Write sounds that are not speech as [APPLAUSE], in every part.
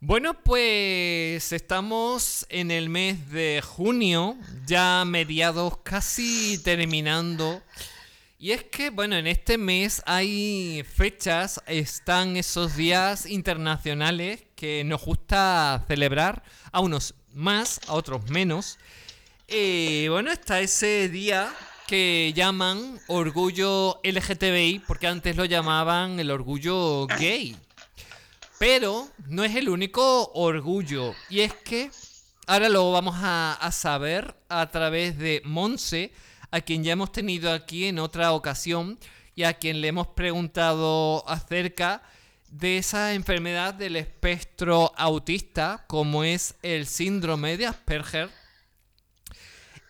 Bueno, pues estamos en el mes de junio, ya mediados casi terminando. Y es que, bueno, en este mes hay fechas, están esos días internacionales que nos gusta celebrar, a unos más, a otros menos. Y bueno, está ese día que llaman orgullo LGTBI, porque antes lo llamaban el orgullo gay. Pero no es el único orgullo. Y es que ahora lo vamos a, saber a través de Monse, a quien ya hemos tenido aquí en otra ocasión y a quien le hemos preguntado acerca de esa enfermedad del espectro autista, como es el síndrome de Asperger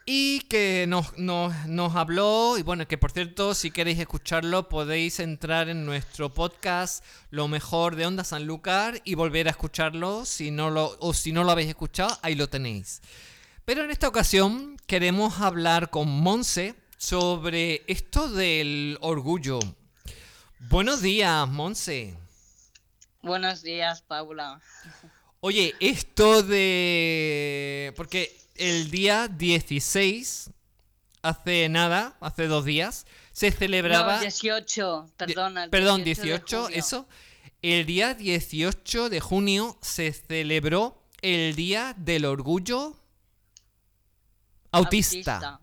y que nos, nos, habló, y bueno, que por cierto, si queréis escucharlo, podéis entrar en nuestro podcast Lo mejor de Onda Sanlúcar y volver a escucharlo, si no lo, o si no lo habéis escuchado, ahí lo tenéis. Pero en esta ocasión queremos hablar con Monse sobre esto del orgullo. Buenos días, Monse. Buenos días, Paula. Oye, esto de... Porque el día 16, hace nada, hace dos días, se celebraba... No, 18, perdona. Perdón, 18, eso. El día 18 de junio se celebró el Día del Orgullo Autista.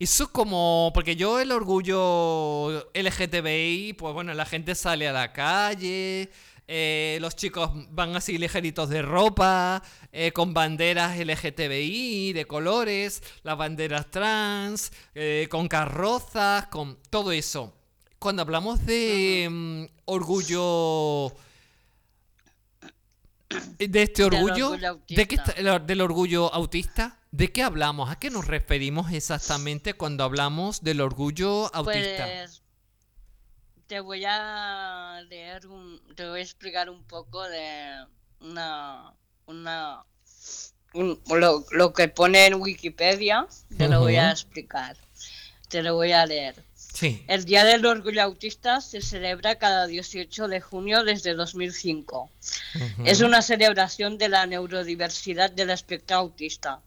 Eso como, porque yo el orgullo LGTBI, pues bueno, la gente sale a la calle, eh, los chicos van así ligeritos de ropa, eh, con banderas LGTBI de colores, las banderas trans, eh, con carrozas, con todo eso. Cuando hablamos de mm, orgullo de este orgullo, ¿de qué del orgullo autista, ¿de qué hablamos? ¿A qué nos referimos exactamente cuando hablamos del orgullo autista? Pues, te voy a leer un, te voy a explicar un poco de una, una lo, que pone en Wikipedia, te lo voy a explicar, te lo voy a leer. Sí. El Día del Orgullo Autista se celebra cada 18 de junio desde 2005. Es una celebración de la neurodiversidad del espectro autista.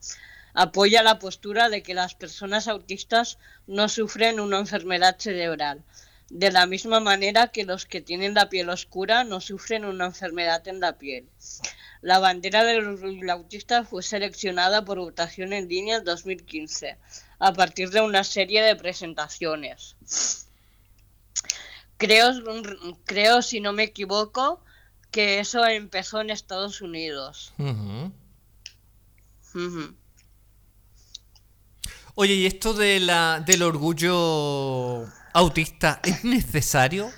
Apoya la postura de que las personas autistas no sufren una enfermedad cerebral, de la misma manera que los que tienen la piel oscura no sufren una enfermedad en la piel. La bandera del autista fue seleccionada por votación en línea en 2015, a partir de una serie de presentaciones. Creo, creo si no me equivoco, que eso empezó en Estados Unidos. Oye, ¿y esto de la, del orgullo autista es necesario?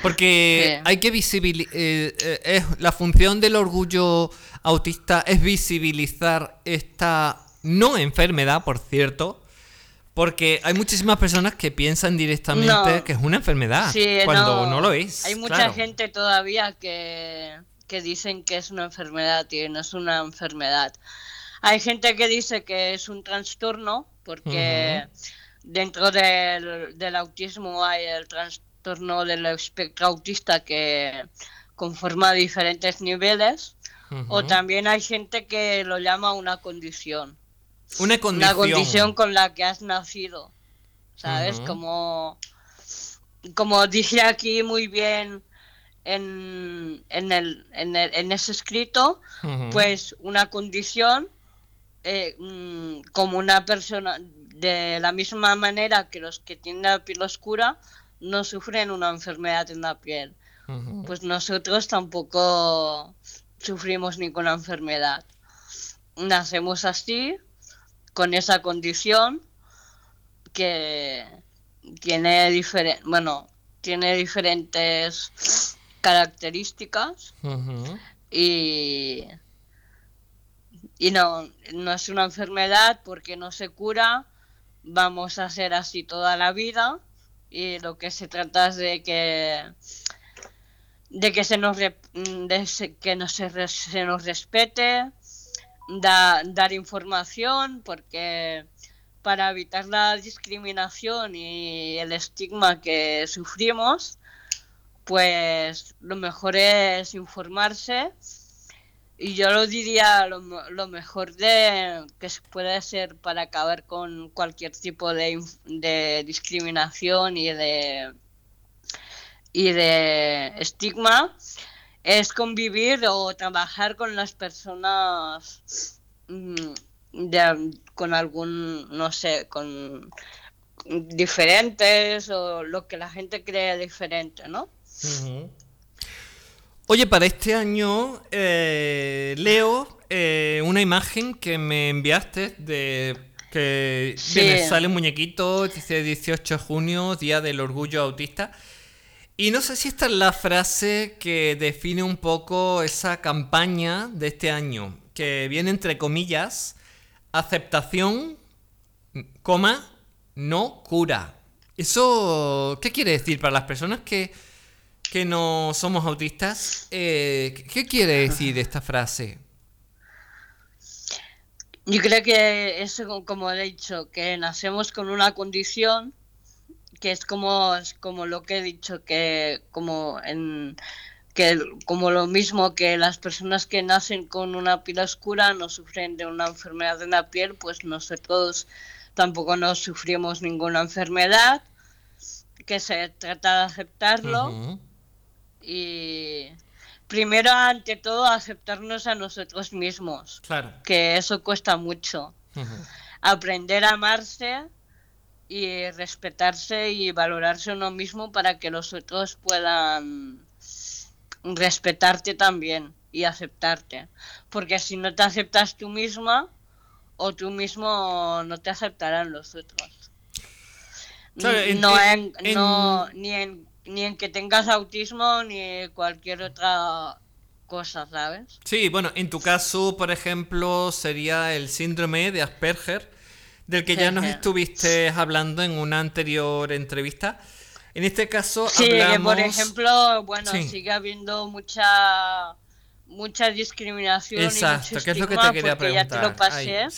Porque hay que visibilizar. Eh, eh, la función del orgullo autista es visibilizar esta no enfermedad, por cierto. Porque hay muchísimas personas que piensan directamente que es una enfermedad cuando no, lo es. Hay mucha gente todavía que, que dicen que es una enfermedad y no es una enfermedad. Hay gente que dice que es un trastorno porque dentro del, autismo hay el trastorno del espectro autista que conforma diferentes niveles. O también hay gente que lo llama una condición. Una condición. Una condición con la que has nacido. ¿Sabes? Como, como dije aquí muy bien en, en, el, en, el, en ese escrito, pues una condición eh, mm, como una persona de la misma manera que los que tienen la piel oscura no sufren una enfermedad en la piel. Pues nosotros tampoco sufrimos ninguna enfermedad. Nacemos así, con esa condición que tiene diferente, bueno, tiene diferentes características y, y no, no es una enfermedad porque no se cura vamos a ser así toda la vida y lo que se trata es de que de que se nos de que no se, se, nos respete dar información porque para evitar la discriminación y el estigma que sufrimos pues lo mejor es informarse y yo lo diría lo, lo mejor de que se puede hacer para acabar con cualquier tipo de, de discriminación y de y de estigma es convivir o trabajar con las personas mm, con algún, no sé, con diferentes o lo que la gente cree diferente, ¿no? Oye, para este año eh, leo eh, una imagen que me enviaste de que sale un muñequito, dice 18 de junio, Día del Orgullo Autista. Y no sé si esta es la frase que define un poco esa campaña de este año, que viene entre comillas, aceptación, coma, no cura. ¿Eso qué quiere decir para las personas que, que no somos autistas? Eh, ¿Qué quiere decir esta frase? Yo creo que eso, como he dicho, que nacemos con una condición que es como, como lo que he dicho, que como en que como lo mismo que las personas que nacen con una piel oscura no sufren de una enfermedad de la piel, pues nosotros tampoco no sufrimos ninguna enfermedad, que se trata de aceptarlo y primero ante todo aceptarnos a nosotros mismos, claro. que eso cuesta mucho. Aprender a amarse y respetarse y valorarse uno mismo para que los otros puedan respetarte también y aceptarte. Porque si no te aceptas tú misma o tú mismo no te aceptarán los otros. no, en, ni, en, ni en que tengas autismo ni cualquier otra cosa, ¿sabes? Sí, bueno, en tu caso, por ejemplo, sería el síndrome de Asperger del que ya nos estuviste hablando en una anterior entrevista. En este caso sí, por ejemplo, bueno, sigue habiendo mucha mucha discriminación Exacto, y que es lo que te quería preguntar. Ya te lo pasé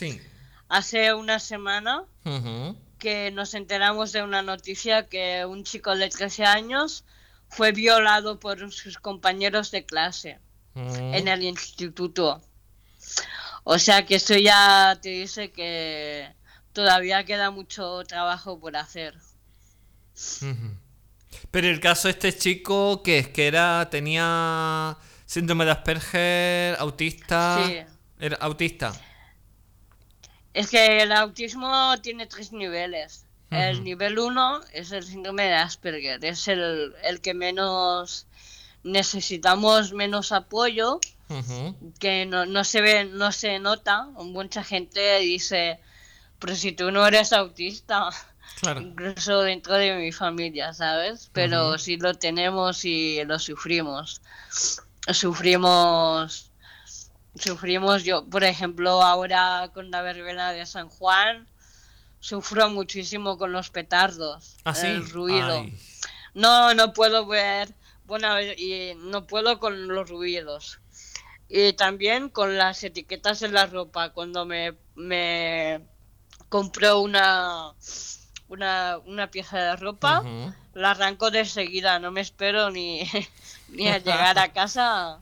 hace una semana que nos enteramos de una noticia que un chico de 13 años fue violado por sus compañeros de clase en el instituto. O sea que eso ya te dice que todavía queda mucho trabajo por hacer. Pero el caso de este chico, que es que era, tenía síndrome de Asperger, autista. Sí. Era autista. Es que el autismo tiene tres niveles. El nivel 1 es el síndrome de Asperger, es el, el que menos necesitamos menos apoyo, que no, no, se ve, no se nota. Mucha gente dice, pero si tú no eres autista, incluso dentro de mi familia, ¿sabes? Pero si lo tenemos y lo sufrimos. Sufrimos, sufrimos yo, por ejemplo, ahora con la verbena de San Juan, sufro muchísimo con los petardos, ¿Ah, el ruido. No, no puedo ver, bueno, y no puedo con los ruidos. Y también con las etiquetas en la ropa, cuando me, me compró una, una, pieza de ropa, la arranco de seguida, no me espero ni, [LAUGHS] ni a llegar a [LAUGHS] casa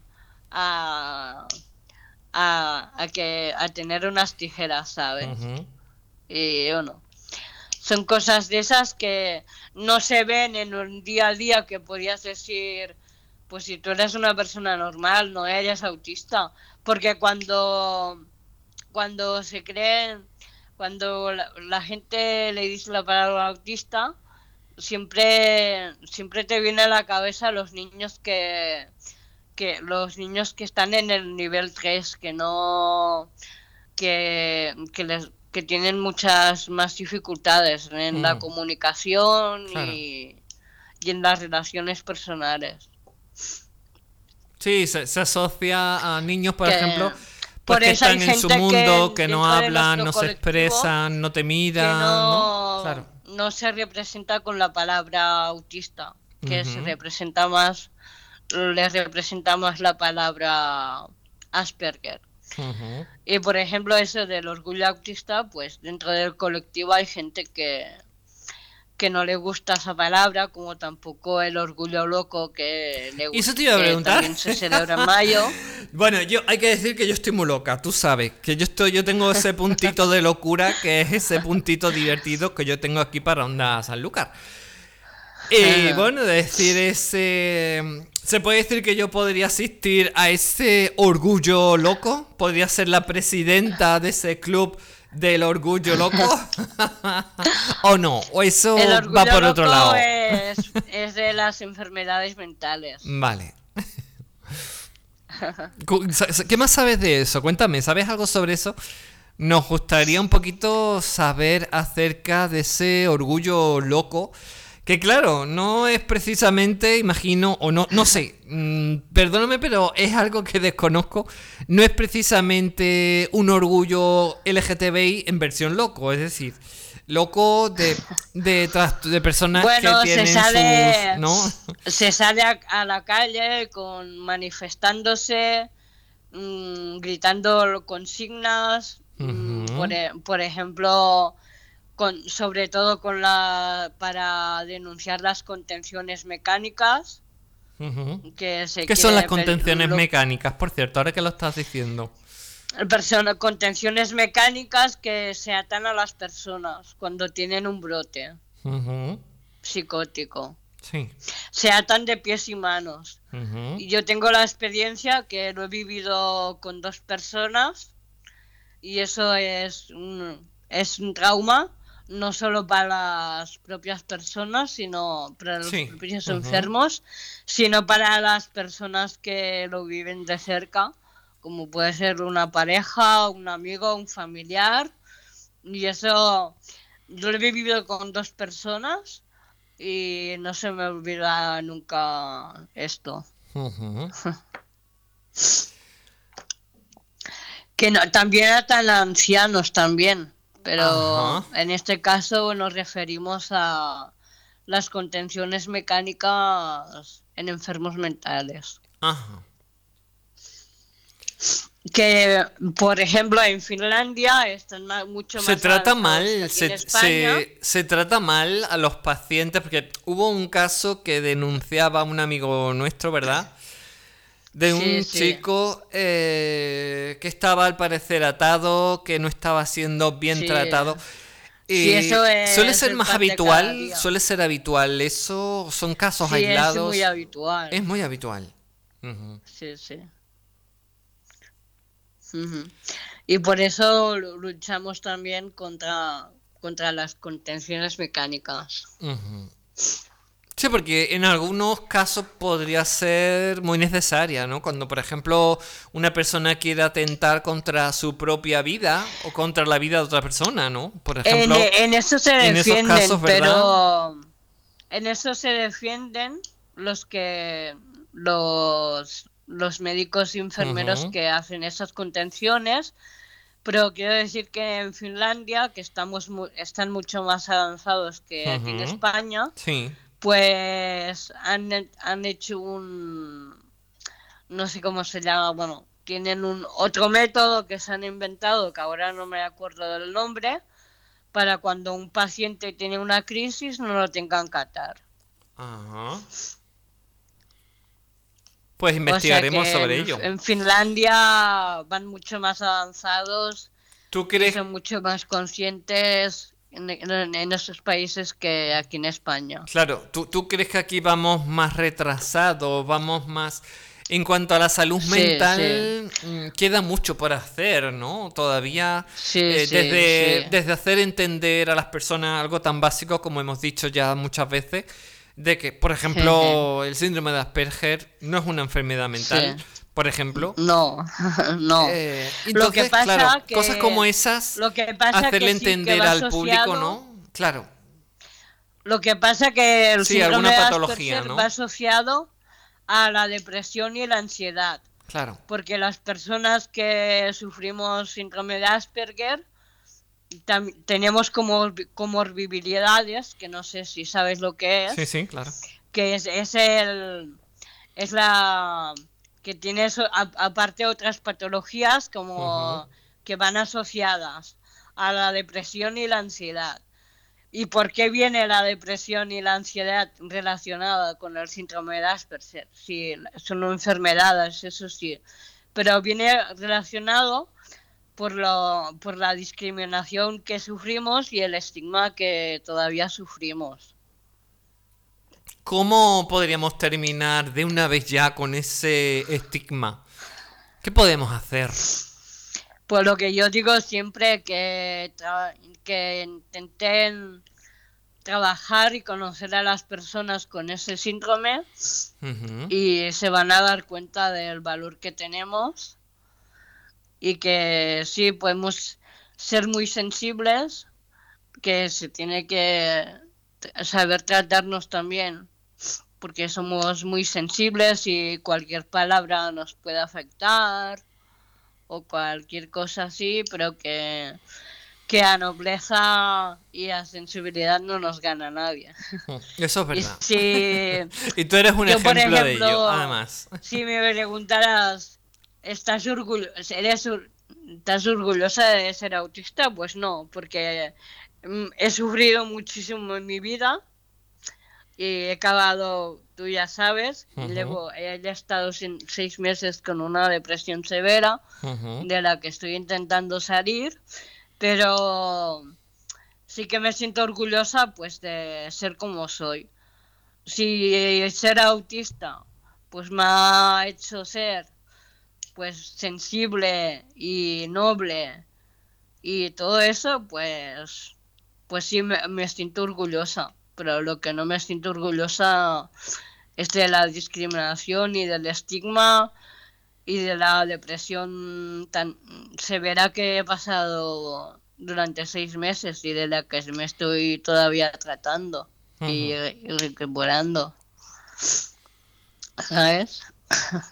a, a, que, a tener unas tijeras, ¿sabes? Y bueno, son cosas de esas que no se ven en un día a día que podrías decir, pues si tú eres una persona normal, no eres autista, porque cuando, cuando se creen cuando la, gente le dice la palabra autista, siempre, siempre te viene a la cabeza los niños que, que los niños que están en el nivel 3, que no que, que, les, que tienen muchas más dificultades en la mm. comunicación y, y, en las relaciones personales. Sí, se, se asocia a niños, por ejemplo, por que están en su mundo, que, no hablan, no se expresan, no te miran. No, no, se representa con la palabra autista, que se representa más, le representa más la palabra Asperger. Y por ejemplo, eso del orgullo autista, pues dentro del colectivo hay gente que, que no le gusta esa palabra, como tampoco el orgullo loco que le gusta. Eso te iba a preguntar. se celebra en mayo. [LAUGHS] bueno, yo hay que decir que yo estoy muy loca, tú sabes, que yo estoy, yo tengo ese puntito de locura, que es ese puntito divertido que yo tengo aquí para Onda Sanlúcar. Y bueno, decir ese. ¿Se puede decir que yo podría asistir a ese orgullo loco? ¿Podría ser la presidenta de ese club del orgullo loco? [LAUGHS] ¿O no? ¿O eso va por otro lado? Es, es de las enfermedades mentales. Vale. ¿Qué más sabes de eso? Cuéntame, ¿sabes algo sobre eso? Nos gustaría un poquito saber acerca de ese orgullo loco que claro, no es precisamente, imagino, o no, no sé, mm, perdóname, pero es algo que desconozco. No es precisamente un orgullo LGTBI en versión loco, es decir, loco de, de, de personas que tienen se sale, ¿no? Se sale a, la calle con manifestándose, mm, gritando consignas, mm, por, e, por ejemplo sobre todo con la para denunciar las contenciones mecánicas. que ¿Qué son las contenciones mecánicas, por cierto, ahora que lo estás diciendo? Persona, contenciones mecánicas que se atan a las personas cuando tienen un brote psicótico. Sí. Se atan de pies y manos. Y yo tengo la experiencia que lo he vivido con dos personas y eso es es un trauma no solo para las propias personas, sino para los propios enfermos, sino para las personas que lo viven de cerca, como puede ser una pareja, un amigo, un familiar. Y eso yo lo he vivido con dos personas y no se me olvida nunca esto. [LAUGHS] que no, también tan ancianos también pero en este caso nos referimos a las contenciones mecánicas en enfermos mentales. Ajá. Que, por ejemplo, en Finlandia están mucho más. Se trata mal, se, se, se, trata mal a los pacientes, porque hubo un caso que denunciaba un amigo nuestro, ¿verdad? De un chico eh, que estaba al parecer atado, que no estaba siendo bien tratado. Y eso suele ser más habitual, suele ser habitual. Eso son casos aislados. Es muy habitual. Es muy habitual. Sí, sí. Y por eso luchamos también contra, contra las contenciones mecánicas. Sí, porque en algunos casos podría ser muy necesaria, ¿no? Cuando, por ejemplo, una persona quiere atentar contra su propia vida o contra la vida de otra persona, ¿no? Por ejemplo, en, eso se defienden, pero en eso se defienden los que los los médicos y enfermeros que hacen esas contenciones, pero quiero decir que en Finlandia, que estamos están mucho más avanzados que aquí en España, sí pues han, han hecho un, no sé cómo se llama, bueno, tienen un otro método que se han inventado, que ahora no me acuerdo del nombre, para cuando un paciente tiene una crisis no lo tengan que atar. Ajá. Pues investigaremos sobre ello. En Finlandia van mucho más avanzados. ¿Tú crees? son mucho más conscientes en, esos países que aquí en España. Claro, ¿tú, crees que aquí vamos más retrasados, vamos más... En cuanto a la salud mental, mm, queda mucho por hacer, ¿no? Todavía eh, desde, desde hacer entender a las personas algo tan básico como hemos dicho ya muchas veces, de que, por ejemplo, el síndrome de Asperger no es una enfermedad mental, por ejemplo. No, [LAUGHS] no. Eh, lo que pasa que, cosas como esas, lo que pasa hacerle entender al público, ¿no? Claro. Lo que pasa que el síndrome de Asperger va asociado a la depresión y la ansiedad. Claro. Porque las personas que sufrimos síndrome de Asperger tenemos como comorbilidades, que no sé si sabes lo que es. Sí, sí, claro. Que es, es el es la que tiene aparte otras patologías como que van asociadas a la depresión y la ansiedad. ¿Y por qué viene la depresión y la ansiedad relacionada con el síndrome de Asperger? Sí, son enfermedades, eso sí, pero viene relacionado por, lo, por la discriminación que sufrimos y el estigma que todavía sufrimos. ¿Cómo podríamos terminar de una vez ya con ese estigma? ¿Qué podemos hacer? Pues lo que yo digo siempre que, que intenten trabajar y conocer a las personas con ese síndrome y se van a dar cuenta del valor que tenemos y que sí podemos ser muy sensibles, que se tiene que saber tratarnos también porque somos muy sensibles y cualquier palabra nos puede afectar o cualquier cosa así, pero que, que a nobleza y a sensibilidad no nos gana nadie. [LAUGHS] Eso es verdad. Y, [LAUGHS] y tú eres un ejemplo, de ello, además. [LAUGHS] Si me preguntaras, ¿estás, eres, ¿estás orgullosa de ser autista? Pues no, porque mm, he sufrido muchísimo en mi vida y he acabado, tú ya sabes, luego he estado seis meses con una depresión severa de la que estoy intentando salir, pero sí que me siento orgullosa pues de ser como soy. Si ser autista pues me ha hecho ser pues sensible y noble y todo eso pues pues sí me siento orgullosa pero lo que no me siento orgullosa es de la discriminación y del estigma y de la depresión tan severa que he pasado durante seis meses y de la que me estoy todavía tratando y, recuperando. ¿Sabes?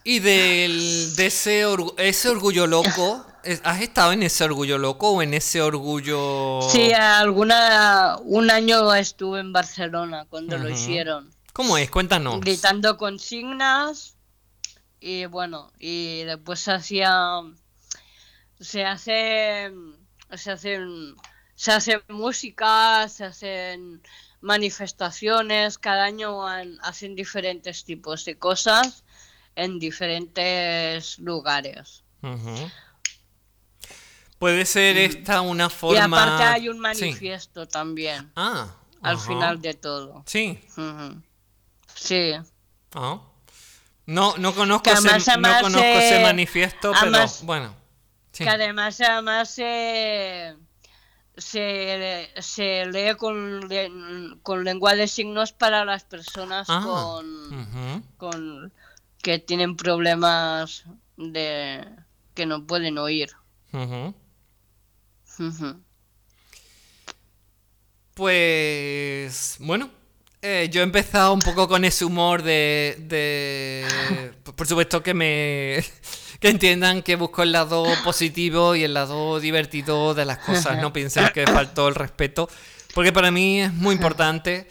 Y del, de ese, ese orgullo loco, ¿Has estado en ese orgullo loco o en ese orgullo...? Sí, alguna, un año estuve en Barcelona cuando lo hicieron. ¿Cómo es? Cuéntanos. Gritando consignas y bueno, y después hacía... Se hace... Se hacen... Se hace música, se hacen manifestaciones, cada año hacen diferentes tipos de cosas en diferentes lugares. Puede ser esta una forma. Y aparte hay un manifiesto también. Ah. Al final de todo. Sí. Sí. Ah. No, no conozco, ese, no conozco ese manifiesto, pero bueno. Que además, además se, se lee con, con lengua de signos para las personas ah, con, con que tienen problemas de que no pueden oír. Pues bueno, eh, yo he empezado un poco con ese humor de, de... [LAUGHS] Por supuesto que me... Que entiendan que busco el lado positivo y el lado divertido de las cosas, no piensen que faltó el respeto, porque para mí es muy importante,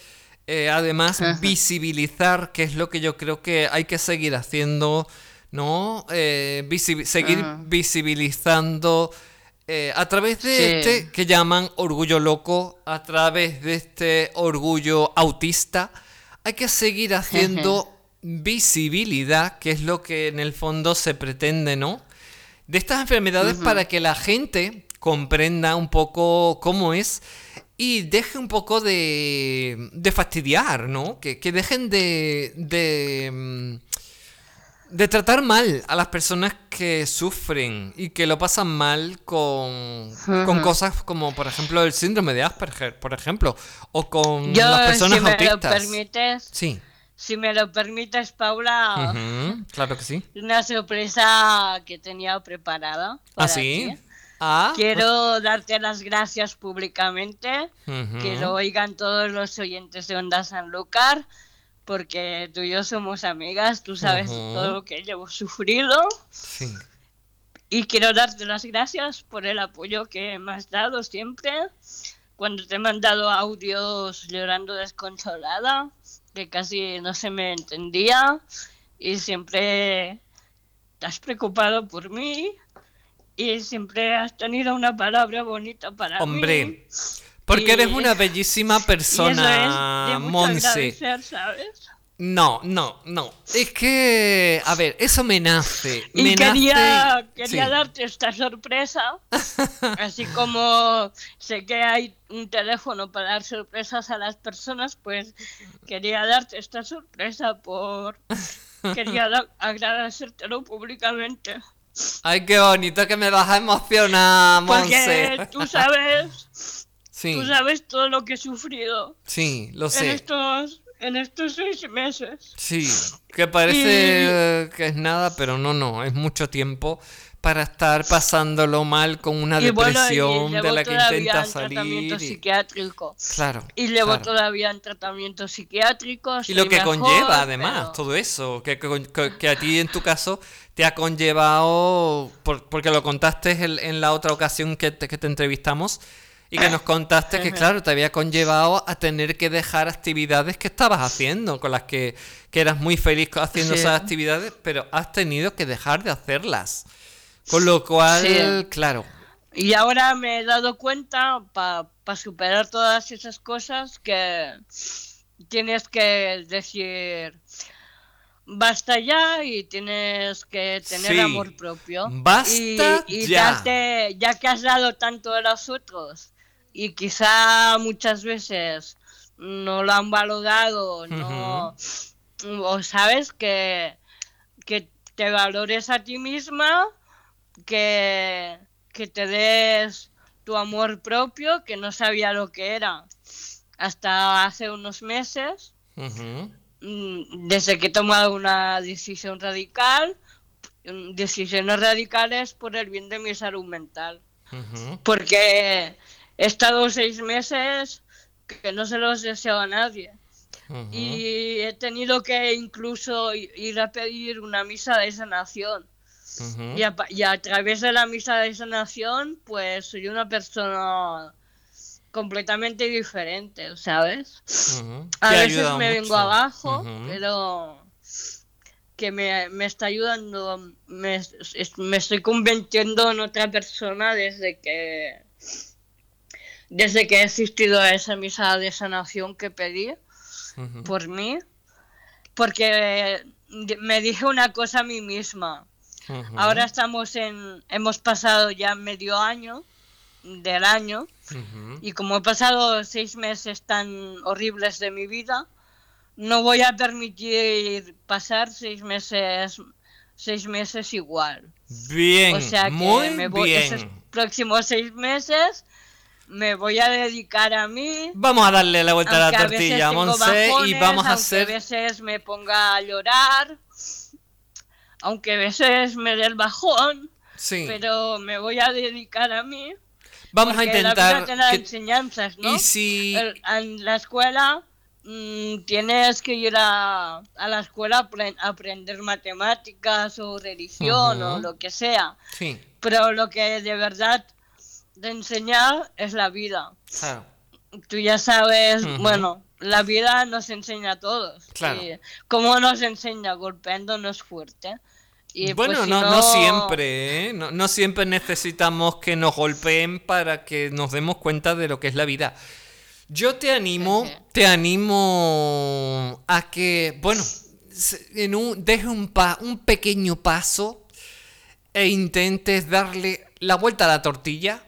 eh, además, visibilizar, que es lo que yo creo que hay que seguir haciendo, ¿no? Eh, seguir visibilizando eh, a través de este que llaman orgullo loco, a través de este orgullo autista, hay que seguir haciendo visibilidad, que es lo que en el fondo se pretende, ¿no? De estas enfermedades para que la gente comprenda un poco cómo es y deje un poco de, de fastidiar, ¿no? Que, dejen de, de mm, de tratar mal a las personas que sufren y que lo pasan mal con, con cosas como, por ejemplo, el síndrome de Asperger, por ejemplo, o con las personas si me autistas. Lo permites, sí. Si me lo permites, Paula. claro que sí. Una sorpresa que tenía preparada. ¿Ah, sí? Ah, Quiero darte las gracias públicamente. Que lo oigan todos los oyentes de Onda Sanlúcar porque tú y yo somos amigas, tú sabes todo lo que llevo sufrido. Sí. Y quiero darte las gracias por el apoyo que me has dado siempre. Cuando te he mandado audios llorando desconsolada, que casi no se me entendía, y siempre te has preocupado por mí y siempre has tenido una palabra bonita para mí. Hombre, Porque eres una bellísima persona, Monse. ¿sabes? No, no, no. Es que, a ver, eso me nace. Y quería, quería darte esta sorpresa. [LAUGHS] así como sé que hay un teléfono para dar sorpresas a las personas, pues quería darte esta sorpresa por... [LAUGHS] Quería agradecértelo públicamente. Ay, qué bonito que me vas a emocionar, Monse. Porque tú sabes... Sí. Tú sabes todo lo que he sufrido. Sí, lo sé. En estos en estos seis meses. Sí, que parece que es nada, pero no, no, es mucho tiempo para estar pasándolo mal con una depresión de la que intenta salir. Tratamiento psiquiátrico. Claro. Y llevo todavía en tratamiento psiquiátrico. Y lo que conlleva, además, todo eso, que, que, a ti en tu caso te ha conllevado, porque lo contaste en, la otra ocasión que que te entrevistamos, y que nos contaste que, claro, te había conllevado a tener que dejar actividades que estabas haciendo, con las que, eras muy feliz haciendo esas actividades, pero has tenido que dejar de hacerlas. Con lo cual, claro. Y ahora me he dado cuenta, para superar todas esas cosas, que tienes que decir basta ya y tienes que tener amor propio. Basta y, ya. ya que has dado tanto a los otros y quizá muchas veces no lo han valorado, no, o sabes que, que te valores a ti misma, que, que te des tu amor propio, que no sabía lo que era. Hasta hace unos meses, mm, desde que he tomado una decisión radical, mm, decisiones radicales por el bien de mi salud mental. Porque he estado seis meses que no se los deseo a nadie. Y he tenido que incluso ir a pedir una misa de sanación. y, a, y, a, través de la misa de sanación, pues soy una persona completamente diferente, ¿sabes? A veces me vengo abajo, pero que me, me está ayudando, me, me estoy convirtiendo en otra persona desde que desde que he asistido a esa misa de sanación que pedí por mí, porque me dije una cosa a mí misma. Ahora estamos en, hemos pasado ya medio año del año y como he pasado seis meses tan horribles de mi vida, no voy a permitir pasar seis meses seis meses igual. Bien, o sea que muy me voy bien. esos próximos seis meses me voy a dedicar a mí. Vamos a darle la vuelta a la tortilla, Monse, y vamos a hacer. a veces me ponga a llorar, aunque a veces me dé el bajón, sí. pero me voy a dedicar a mí. Vamos a intentar. La enseñanzas, ¿no? Y si. en la escuela mm, tienes que ir a, a la escuela a aprender matemáticas o religión o lo que sea. Sí. Pero lo que de verdad de enseñar es la vida. Claro. Tú ya sabes, bueno, la vida nos enseña a todos. Claro. ¿Cómo nos enseña? Golpeándonos fuerte. Y bueno, pues, no, no, siempre, ¿eh? no, no, siempre necesitamos que nos golpeen para que nos demos cuenta de lo que es la vida. Yo te animo, te animo a que, bueno, en un, deje un, pa, un pequeño paso e intentes darle la vuelta a la tortilla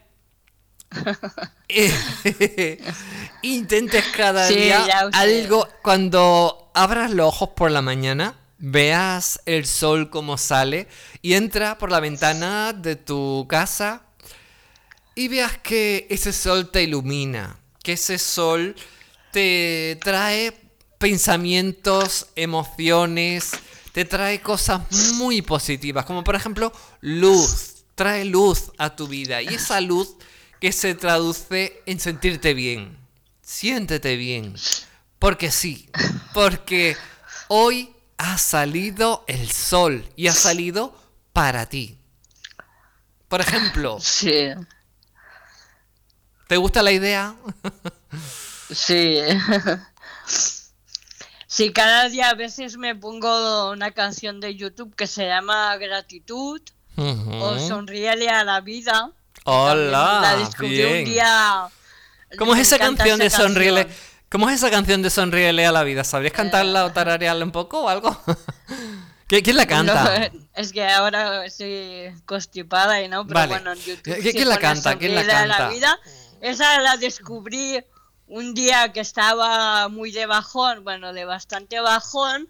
[LAUGHS] Intentes cada día algo. Cuando abras los ojos por la mañana, veas el sol como sale y entra por la ventana de tu casa y veas que ese sol te ilumina, que ese sol te trae pensamientos, emociones, te trae cosas muy positivas, como por ejemplo luz, trae luz a tu vida. Y esa luz que se traduce en sentirte bien. Siéntete bien. Porque sí, porque hoy ha salido el sol y ha salido para ti. Por ejemplo. Sí. ¿Te gusta la idea? Sí. Sí, cada día a veces me pongo una canción de YouTube que se llama Gratitud o Sonríele a la vida. Hola. La descubrí un día ¿Cómo es esa canción de Sonríele? ¿Cómo es esa canción de Sonríele a la vida? ¿Sabrías cantarla o eh. tararearla un poco o algo? [LAUGHS] ¿Quién la canta? [LAUGHS] es que ahora estoy constipada y no, pero bueno, en YouTube. ¿Quién la canta? ¿Quién la canta? vida, esa la descubrí un día que estaba muy de bajón, bueno, de bastante bajón,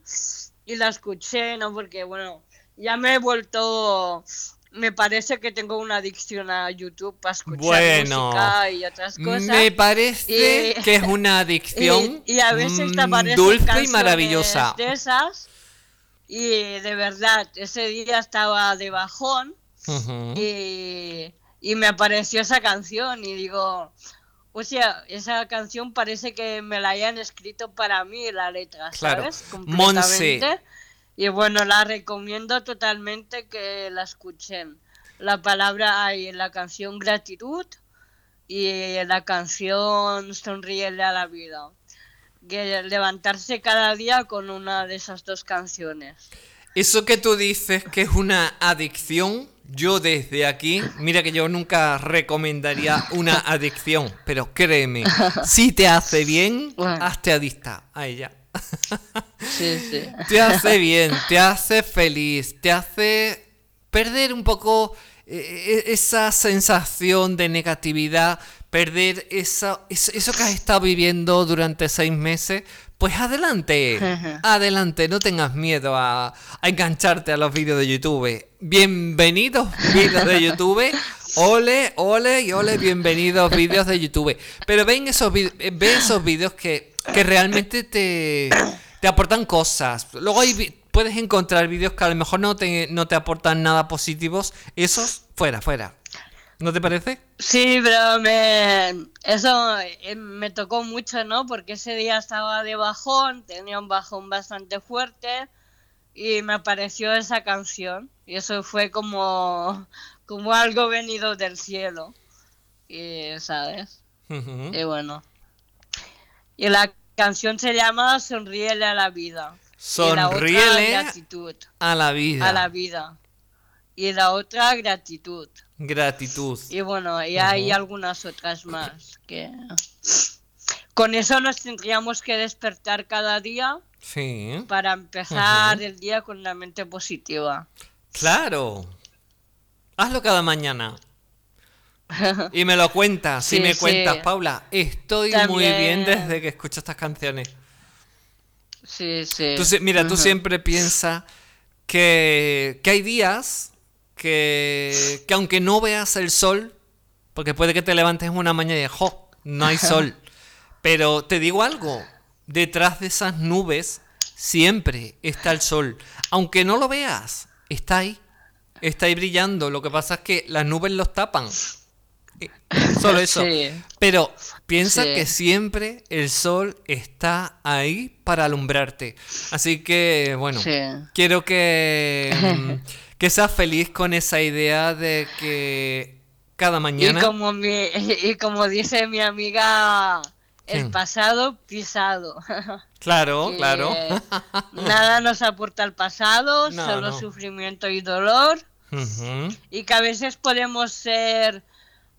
y la escuché, ¿no? Porque, bueno, ya me he vuelto me parece que tengo una adicción a YouTube para escuchar música y otras cosas. Me parece que es una [LAUGHS] adicción y, a veces mm, dulce y maravillosa. De esas y de verdad, ese día estaba de bajón y, me apareció esa canción y digo, o sea, esa canción parece que me la hayan escrito para mí la letra, ¿sabes? Completamente. Y bueno, la recomiendo totalmente que la escuchen. La palabra hay en la canción gratitud y en la canción sonríele a la vida que levantarse cada día con una de esas dos canciones. Eso que tú dices que es una adicción, yo desde aquí, mira que yo nunca recomendaría una adicción, pero créeme, [LAUGHS] si te hace bien, hazte adicta a ella. Sí, sí. Te hace bien, te hace feliz, te hace perder un poco eh, e, esa sensación de negatividad, perder eso, eso que has estado viviendo durante seis meses, pues adelante, adelante, no tengas miedo a, engancharte a los vídeos de YouTube. Bienvenidos vídeos de YouTube. Ole, ole y ole, bienvenidos vídeos de YouTube. Pero ven esos, ve esos vídeos que, que realmente te, te aportan cosas. Luego hay, puedes encontrar vídeos que a lo mejor no te, no te aportan nada positivos. Esos, fuera, fuera. ¿No te parece? Sí, pero me, eso eh, me tocó mucho, ¿no? Porque ese día estaba de bajón, tenía un bajón bastante fuerte y me apareció esa canción. Y eso fue como, como algo venido del cielo. Y, ¿sabes? Y bueno. Y la canción se llama Sonríele a la vida. Sonríele a la vida. A la vida. Y la otra, gratitud. Gratitud. Y bueno, y hay algunas otras más que... Con eso nos tendríamos que despertar cada día sí. para empezar el día con la mente positiva. Claro. Hazlo cada mañana. Y me lo cuentas, si me cuentas, Paula. Estoy muy bien desde que escucho estas canciones. Sí, sí. mira, tú siempre piensas que, que hay días que, aunque no veas el sol, porque puede que te levantes una mañana y ¡jo! No hay sol. [LAUGHS] Pero te digo algo, detrás de esas nubes siempre está el sol. Aunque no lo veas, está ahí. Está ahí brillando. Lo que pasa es que las nubes los tapan. [LAUGHS] Solo eso. Pero piensa que siempre el sol está ahí para alumbrarte. Así que, bueno, quiero que... [LAUGHS] Que seas feliz con esa idea de que cada mañana... Y como, [LAUGHS] y como dice mi amiga, el pasado pisado. Claro, claro. nada nos aporta el pasado, solo sufrimiento y dolor. Y que a veces podemos ser,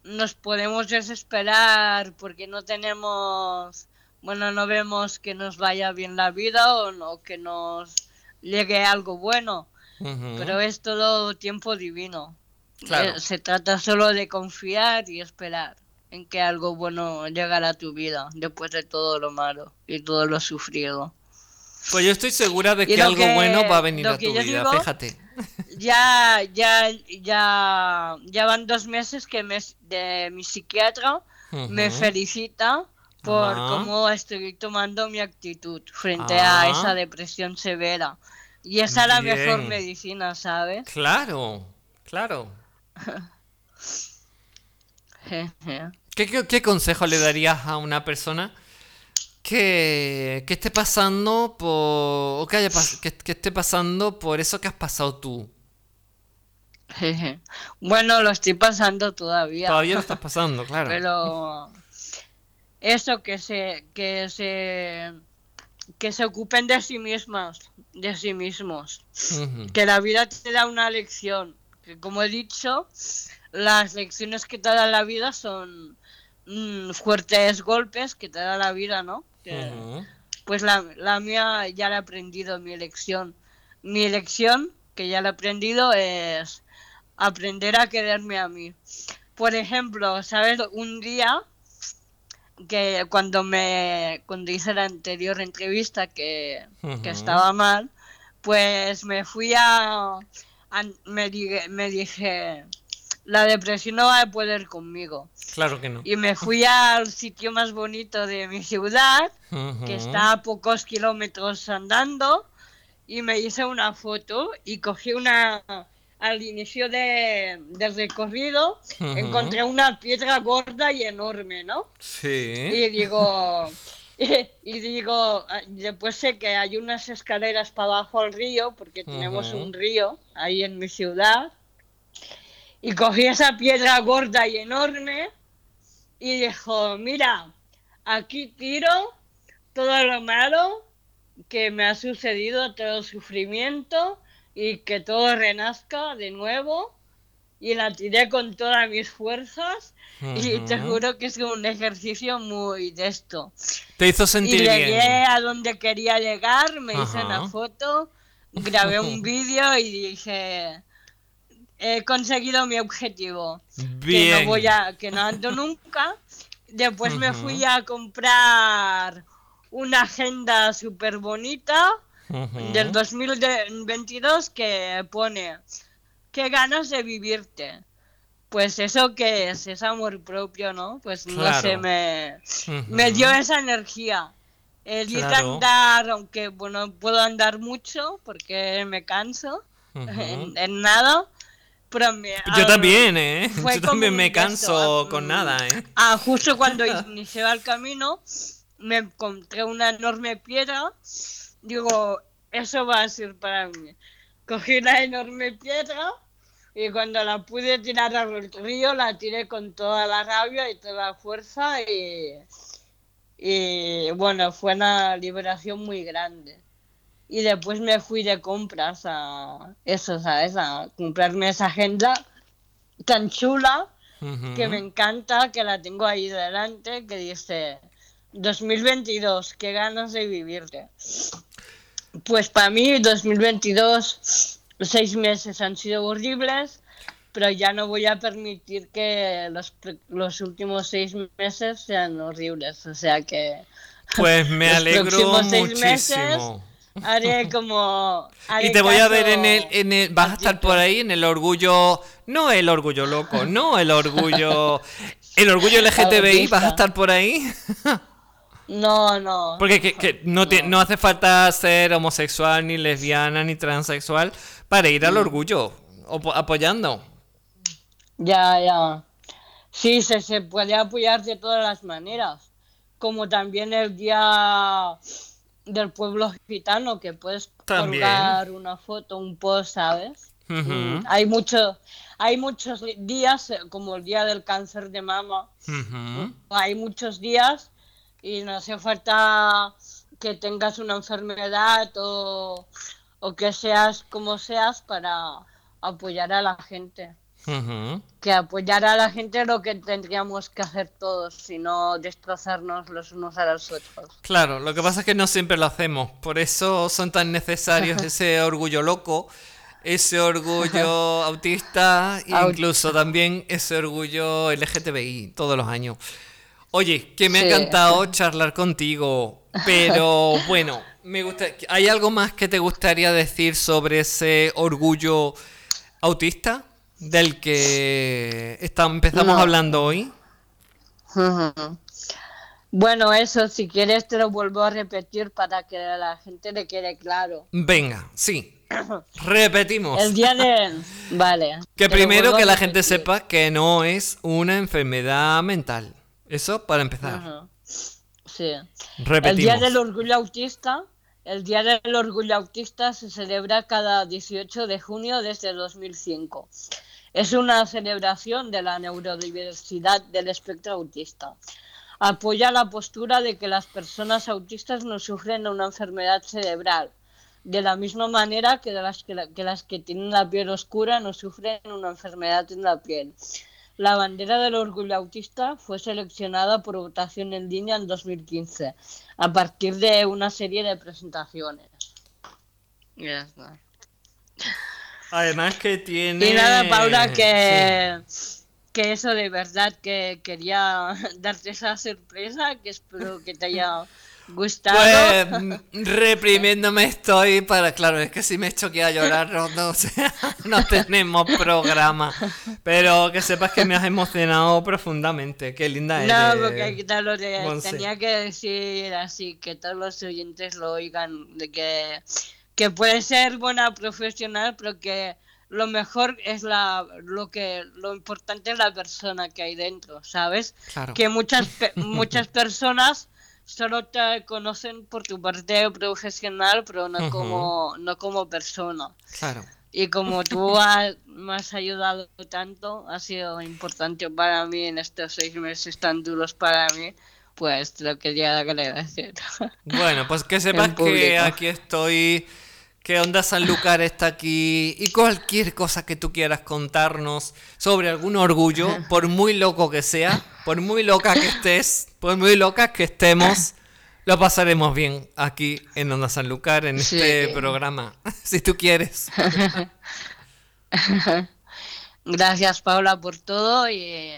nos podemos desesperar porque no tenemos, bueno, no vemos que nos vaya bien la vida o no, que nos llegue algo bueno. Pero es todo tiempo divino. Eh, se trata solo de confiar y esperar en que algo bueno llegará a tu vida después de todo lo malo y todo lo sufrido. Pues yo estoy segura de que algo bueno va a venir a tu vida, fíjate. Ya, ya, ya, ya van dos meses que me, de mi psiquiatra me felicita por cómo estoy tomando mi actitud frente a ah. esa depresión severa. Y esa es la mejor medicina, ¿sabes? Claro, claro. [LAUGHS] ¿Qué, consejo le darías a una persona que, esté pasando por. o que, haya, que, esté pasando por eso que has pasado tú? [LAUGHS] Bueno, lo estoy pasando todavía. Todavía lo [LAUGHS] estás pasando, claro. Pero eso que se que se que se ocupen de sí mismas, de sí mismos. Que la vida te da una lección. Que como he dicho, las lecciones que te da la vida son, mm, fuertes golpes que te da la vida, ¿no? Pues la, la mía ya la he aprendido, mi elección. Mi elección, que ya la he aprendido, es aprender a quererme a mí. Por ejemplo, ¿sabes? Un día que cuando me cuando hice la anterior entrevista que, que estaba mal, pues me fui a, me, me dije la depresión no va a poder conmigo. Claro que no. Y me fui al sitio más bonito de mi ciudad, que está a pocos kilómetros andando, y me hice una foto y cogí una... Al inicio de, del recorrido encontré una piedra gorda y enorme, ¿no? Sí. Y digo, [LAUGHS] y, digo, ah, después sé que hay unas escaleras para abajo al río, porque tenemos un río ahí en mi ciudad y cogí esa piedra gorda y enorme y dijo, mira, aquí tiro todo lo malo que me ha sucedido, todo el sufrimiento y que todo renazca de nuevo. Y la tiré con todas mis fuerzas y te juro que es un ejercicio muy de esto. Te hizo sentir y llegué a donde quería llegar, me hice una foto, grabé un [LAUGHS] vídeo y dije, he conseguido mi objetivo. Que no voy a, que no ando [LAUGHS] nunca. Después me fui a comprar una agenda súper bonita del 2022 que pone qué ganas de vivirte. Pues eso que es, es amor propio, ¿no? Pues no sé, me, me dio esa energía. El ir a andar, aunque bueno, puedo andar mucho porque me canso en, nada, yo también, ¿eh? Yo también me canso con nada, ¿eh? Ah, justo cuando inicié el camino, me encontré una enorme piedra. Digo, eso va a ser para mí. Cogí la enorme piedra y cuando la pude tirar al río, la tiré con toda la rabia y toda la fuerza y, y bueno, fue una liberación muy grande y después me fui de compras a eso, ¿sabes? A comprarme esa agenda tan chula que me encanta, que la tengo ahí delante, que dice 2022, qué ganas de vivirte. Pues para mí 2022, seis meses han sido horribles, pero ya no voy a permitir que los, los últimos seis meses sean horribles. O sea que... Pues [LAUGHS] me alegro muchísimo. Haré como. y te voy a ver en el, en el. Vas a estar por ahí en el orgullo. No el orgullo loco, no el orgullo. El orgullo [LAUGHS] LGTBI, ¿vas a estar por ahí? No, no. Porque que, no, no. hace falta ser homosexual, ni lesbiana, ni transexual para ir al mm. orgullo, apoyando. Ya, ya. Sí, se, se puede apoyar de todas las maneras. Como también el día del pueblo gitano que puedes colgar una foto, un post, ¿sabes? Hay mucho, hay muchos días, eh, como el día del cáncer de mama, hay muchos días y no hace falta que tengas una enfermedad o, o que seas como seas para apoyar a la gente. Que apoyar a la gente lo que tendríamos que hacer todos, sino destrozarnos los unos a los otros. Claro, lo que pasa es que no siempre lo hacemos, por eso son tan necesarios ese orgullo loco, ese orgullo autista e incluso también ese orgullo LGTBI todos los años. Oye, que me ha encantado charlar contigo, pero [LAUGHS] bueno, me gusta, ¿hay algo más que te gustaría decir sobre ese orgullo autista? Del que empezamos hablando hoy? Bueno, eso, si quieres te lo vuelvo a repetir para que a la gente le quede claro. Venga, sí. [COUGHS] Repetimos. El día de... [LAUGHS] Vale. Que primero que la gente sepa que no es una enfermedad mental. Eso para empezar. Sí. Repetimos. El día del orgullo autista el Día del Orgullo Autista se celebra cada 18 de junio desde 2005. Es una celebración de la neurodiversidad del espectro autista. Apoya la postura de que las personas autistas no sufren una enfermedad cerebral, de la misma manera que, las que, tienen la piel oscura no sufren una enfermedad en la piel. la bandera del orgullo autista fue seleccionada por votación en línea en 2015, a partir de una serie de presentaciones. Además que tiene... Y nada, Paula, que, que eso de verdad que quería [LAUGHS] darte esa sorpresa, que espero que te haya [LAUGHS] Gustavo. Pues [LAUGHS] reprimiéndome estoy para, claro, es que si me hecho que a llorar, no, no, tenemos programa. Pero que sepas que me has emocionado profundamente. Qué linda No, porque lo tenía que decir así, que todos los oyentes lo oigan, de que, que puede ser buena profesional, pero que lo mejor es la lo que lo importante es la persona que hay dentro, ¿sabes? Que muchas [LAUGHS] muchas personas solo te conocen por tu parte profesional, pero no como no como persona. Claro. Y como tú me has ayudado tanto, ha sido importante para mí en estos seis meses tan duros para mí, pues lo quería agradecer. Bueno, pues que [LAUGHS] sepas que aquí estoy que Onda Sanlúcar está aquí. Y cualquier cosa que tú quieras contarnos sobre algún orgullo, por muy loco que sea, por muy loca que estés, por muy loca que estemos, lo pasaremos bien aquí en Onda Sanlúcar en este programa, [LAUGHS] si tú quieres. Gracias Paula por todo. Y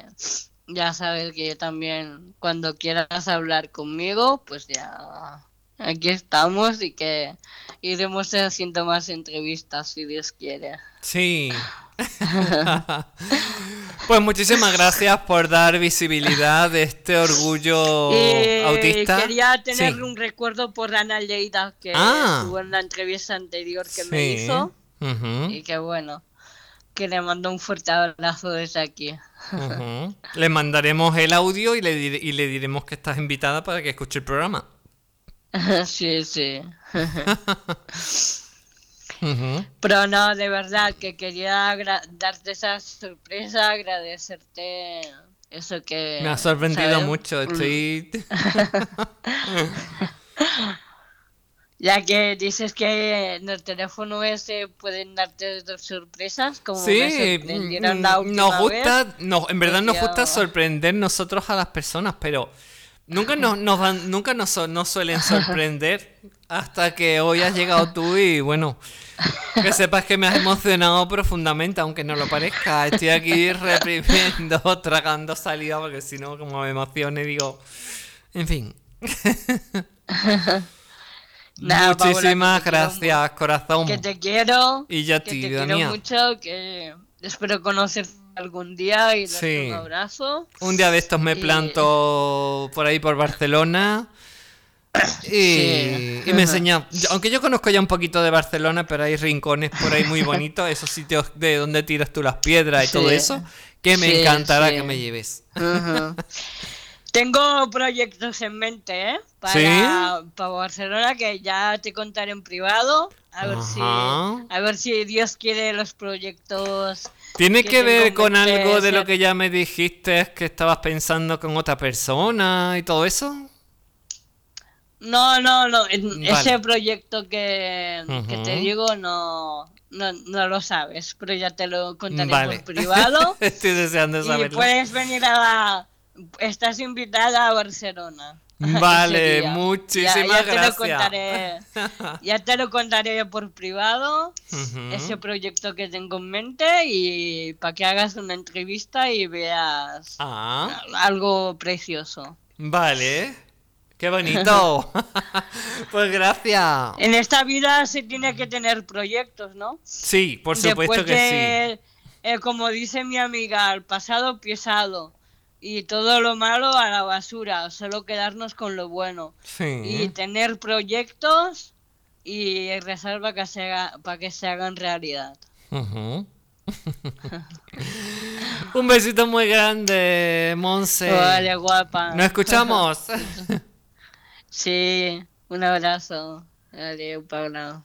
ya sabes que también cuando quieras hablar conmigo, pues ya aquí estamos y que iremos haciendo más entrevistas si Dios quiere. Sí. pues muchísimas gracias por dar visibilidad de este orgullo autista. Quería tener un recuerdo por Ana Lleida que ah. estuvo en la entrevista anterior que me hizo. Y que bueno, que le mando un fuerte abrazo desde aquí. Le mandaremos el audio y le, y le diremos que estás invitada para que escuche el programa. [LAUGHS] sí, sí. Pero no, de verdad que quería darte esa sorpresa, agradecerte eso que... Me ha sorprendido mucho, mm. estoy... [LAUGHS] ya que dices que en el teléfono ese pueden darte dos sorpresas, como sí, mm, nos gusta, No, en verdad nos gusta sorprender nosotros a las personas, pero Nunca nos, nos nunca nos, suelen sorprender hasta que hoy has llegado tú y bueno, que sepas que me has emocionado profundamente, aunque no lo parezca. Estoy aquí reprimiendo, [LAUGHS] tragando saliva, porque si no, como me emocione, digo, en fin. [LAUGHS] Muchísimas gracias, corazón. Que te quiero. Y ya que te quiero mucho, que espero conocer algún día y un abrazo. Un día de estos me planto por ahí por Barcelona. Y, me enseña, aunque yo conozco ya un poquito de Barcelona, pero hay rincones por ahí muy bonitos, esos sitios de donde tiras tú las piedras y todo eso, que me encantará que me lleves. Tengo proyectos en mente, ¿eh? Para, para Barcelona que ya te contaré en privado. A ver si a ver si Dios quiere los proyectos ¿Tiene que, ver con algo de lo que ya me dijiste que estabas pensando con otra persona y todo eso? No, no, no. Ese proyecto que, te digo no, no, lo sabes, pero ya te lo contaré por privado. [LAUGHS] Estoy deseando saberlo. Y puedes venir a la... Estás invitada a Barcelona. [LAUGHS] Vale, muchísimas gracias. [LAUGHS] ya te lo contaré por privado, ese proyecto que tengo en mente y para que hagas una entrevista y veas ah. algo precioso. Vale, qué bonito. [LAUGHS] pues gracias. En esta vida se tiene que tener proyectos, ¿no? Sí, por supuesto que sí. Eh, como dice mi amiga, el pasado pesado y todo lo malo a la basura, solo quedarnos con lo bueno. Y tener proyectos y rezar para que se, para que se hagan realidad. [LAUGHS] Un besito muy grande, Monse. Vale, guapa. ¿Nos escuchamos? [LAUGHS] sí, un abrazo. Adiós, Pablo.